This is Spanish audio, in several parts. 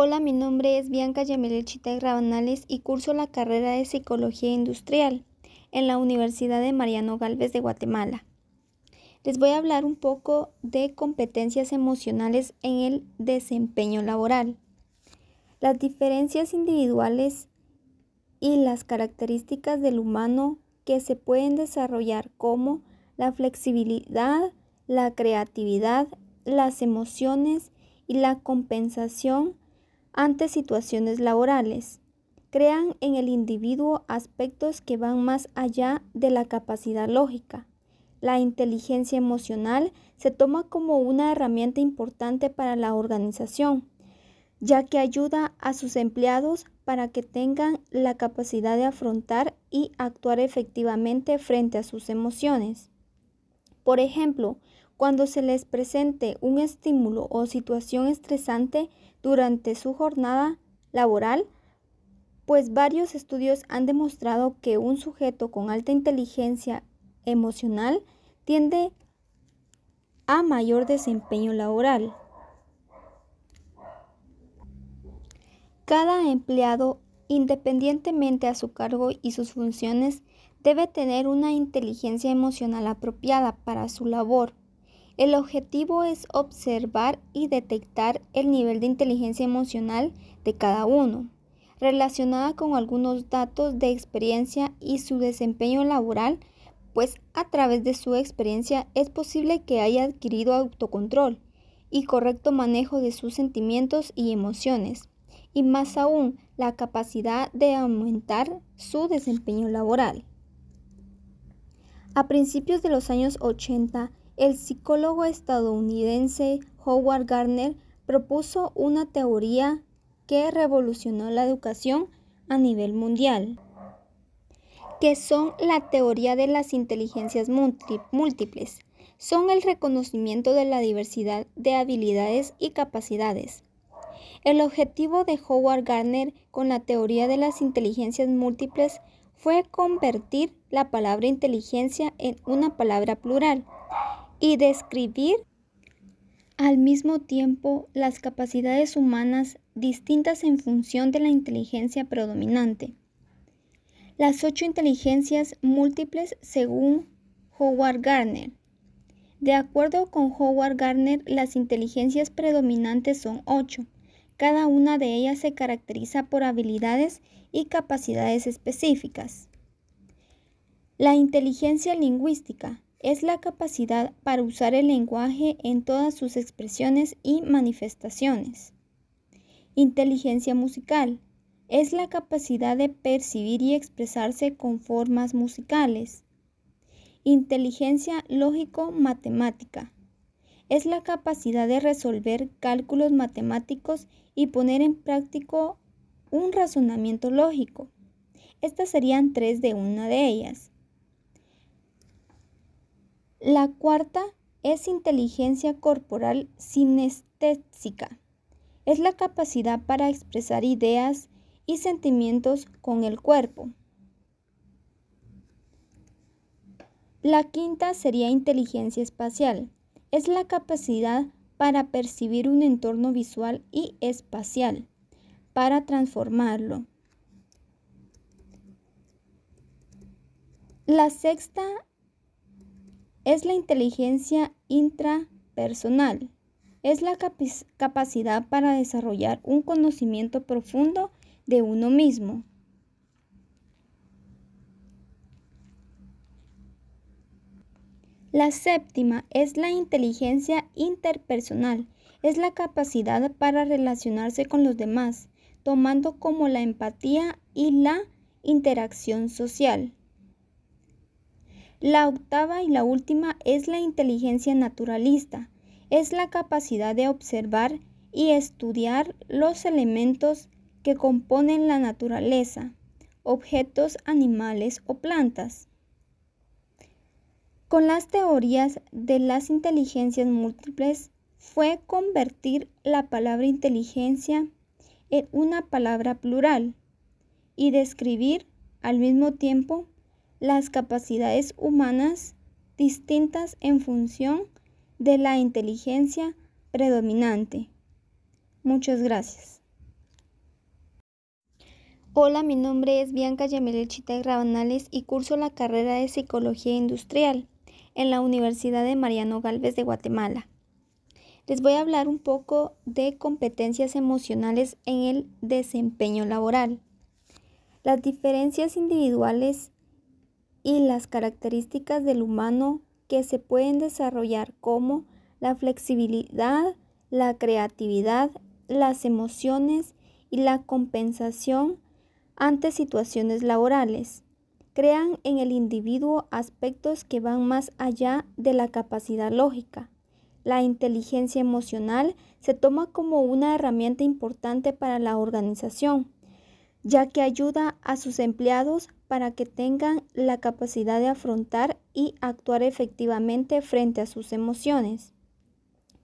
Hola, mi nombre es Bianca Yamelechita Grabanales y curso la carrera de Psicología Industrial en la Universidad de Mariano Galvez de Guatemala. Les voy a hablar un poco de competencias emocionales en el desempeño laboral. Las diferencias individuales y las características del humano que se pueden desarrollar como la flexibilidad, la creatividad, las emociones y la compensación ante situaciones laborales. Crean en el individuo aspectos que van más allá de la capacidad lógica. La inteligencia emocional se toma como una herramienta importante para la organización, ya que ayuda a sus empleados para que tengan la capacidad de afrontar y actuar efectivamente frente a sus emociones. Por ejemplo, cuando se les presente un estímulo o situación estresante durante su jornada laboral, pues varios estudios han demostrado que un sujeto con alta inteligencia emocional tiende a mayor desempeño laboral. Cada empleado, independientemente a su cargo y sus funciones, debe tener una inteligencia emocional apropiada para su labor el objetivo es observar y detectar el nivel de inteligencia emocional de cada uno, relacionada con algunos datos de experiencia y su desempeño laboral, pues a través de su experiencia es posible que haya adquirido autocontrol y correcto manejo de sus sentimientos y emociones, y más aún la capacidad de aumentar su desempeño laboral. A principios de los años 80, el psicólogo estadounidense Howard Gardner propuso una teoría que revolucionó la educación a nivel mundial, que son la teoría de las inteligencias múltiples. Son el reconocimiento de la diversidad de habilidades y capacidades. El objetivo de Howard Gardner con la teoría de las inteligencias múltiples fue convertir la palabra inteligencia en una palabra plural y describir al mismo tiempo las capacidades humanas distintas en función de la inteligencia predominante. Las ocho inteligencias múltiples según Howard Gardner. De acuerdo con Howard Gardner, las inteligencias predominantes son ocho. Cada una de ellas se caracteriza por habilidades y capacidades específicas. La inteligencia lingüística es la capacidad para usar el lenguaje en todas sus expresiones y manifestaciones. Inteligencia musical es la capacidad de percibir y expresarse con formas musicales. Inteligencia lógico-matemática es la capacidad de resolver cálculos matemáticos y poner en práctico un razonamiento lógico. Estas serían tres de una de ellas. La cuarta es inteligencia corporal sinestésica. Es la capacidad para expresar ideas y sentimientos con el cuerpo. La quinta sería inteligencia espacial. Es la capacidad para percibir un entorno visual y espacial, para transformarlo. La sexta es la inteligencia intrapersonal. Es la capacidad para desarrollar un conocimiento profundo de uno mismo. La séptima es la inteligencia interpersonal. Es la capacidad para relacionarse con los demás, tomando como la empatía y la interacción social. La octava y la última es la inteligencia naturalista. Es la capacidad de observar y estudiar los elementos que componen la naturaleza, objetos animales o plantas. Con las teorías de las inteligencias múltiples fue convertir la palabra inteligencia en una palabra plural y describir al mismo tiempo las capacidades humanas distintas en función de la inteligencia predominante. Muchas gracias. Hola, mi nombre es Bianca Yamilechita Rabanales y curso la carrera de Psicología Industrial en la Universidad de Mariano Galvez de Guatemala. Les voy a hablar un poco de competencias emocionales en el desempeño laboral. Las diferencias individuales y las características del humano que se pueden desarrollar como la flexibilidad, la creatividad, las emociones y la compensación ante situaciones laborales. Crean en el individuo aspectos que van más allá de la capacidad lógica. La inteligencia emocional se toma como una herramienta importante para la organización, ya que ayuda a sus empleados para que tengan la capacidad de afrontar y actuar efectivamente frente a sus emociones.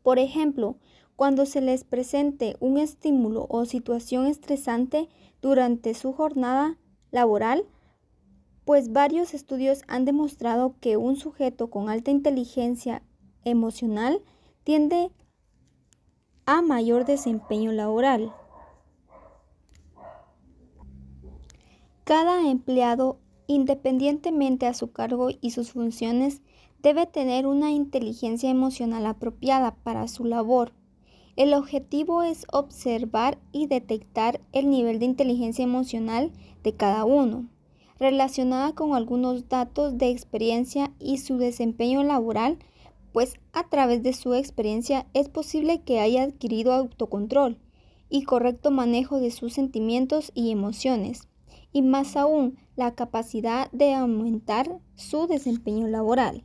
Por ejemplo, cuando se les presente un estímulo o situación estresante durante su jornada laboral, pues varios estudios han demostrado que un sujeto con alta inteligencia emocional tiende a mayor desempeño laboral. Cada empleado, independientemente a su cargo y sus funciones, debe tener una inteligencia emocional apropiada para su labor. El objetivo es observar y detectar el nivel de inteligencia emocional de cada uno, relacionada con algunos datos de experiencia y su desempeño laboral, pues a través de su experiencia es posible que haya adquirido autocontrol y correcto manejo de sus sentimientos y emociones, y más aún la capacidad de aumentar su desempeño laboral.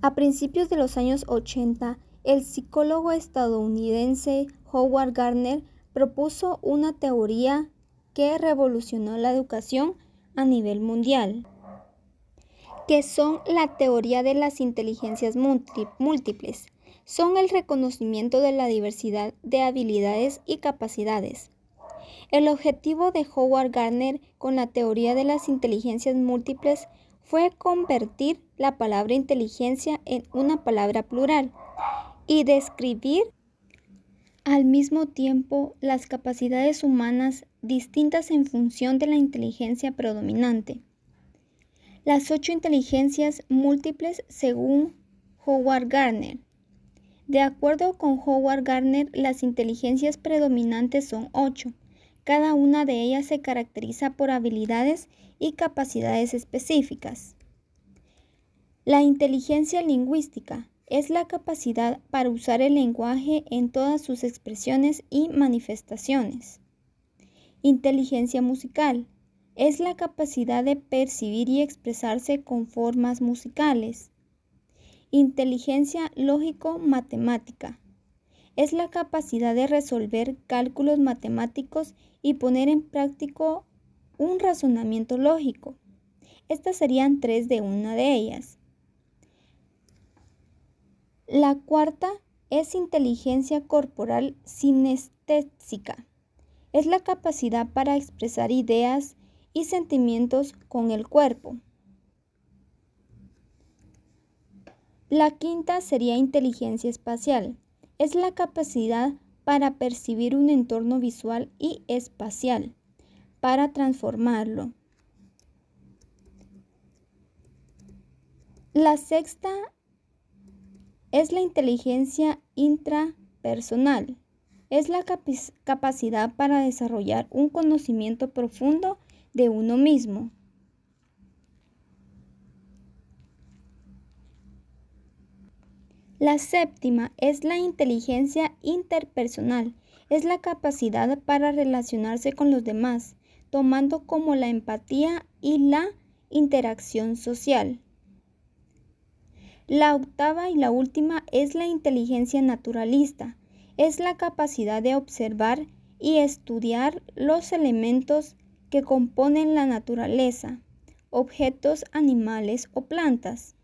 A principios de los años 80, el psicólogo estadounidense Howard Gardner propuso una teoría que revolucionó la educación a nivel mundial, que son la teoría de las inteligencias múltiples. Son el reconocimiento de la diversidad de habilidades y capacidades. El objetivo de Howard Gardner con la teoría de las inteligencias múltiples fue convertir la palabra inteligencia en una palabra plural y describir al mismo tiempo las capacidades humanas distintas en función de la inteligencia predominante. Las ocho inteligencias múltiples según Howard Gardner. De acuerdo con Howard Gardner, las inteligencias predominantes son ocho. Cada una de ellas se caracteriza por habilidades y capacidades específicas. La inteligencia lingüística es la capacidad para usar el lenguaje en todas sus expresiones y manifestaciones. Inteligencia musical es la capacidad de percibir y expresarse con formas musicales. Inteligencia lógico-matemática es la capacidad de resolver cálculos matemáticos y poner en práctico un razonamiento lógico. Estas serían tres de una de ellas. La cuarta es inteligencia corporal sinestésica. Es la capacidad para expresar ideas y sentimientos con el cuerpo. La quinta sería inteligencia espacial. Es la capacidad para percibir un entorno visual y espacial, para transformarlo. La sexta es la inteligencia intrapersonal. Es la capacidad para desarrollar un conocimiento profundo de uno mismo. La séptima es la inteligencia interpersonal. Es la capacidad para relacionarse con los demás, tomando como la empatía y la interacción social. La octava y la última es la inteligencia naturalista. Es la capacidad de observar y estudiar los elementos que componen la naturaleza, objetos, animales o plantas.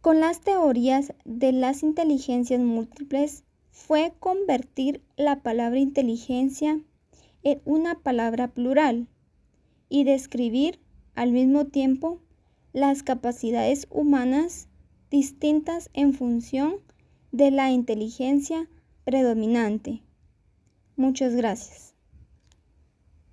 Con las teorías de las inteligencias múltiples fue convertir la palabra inteligencia en una palabra plural y describir al mismo tiempo las capacidades humanas distintas en función de la inteligencia predominante. Muchas gracias.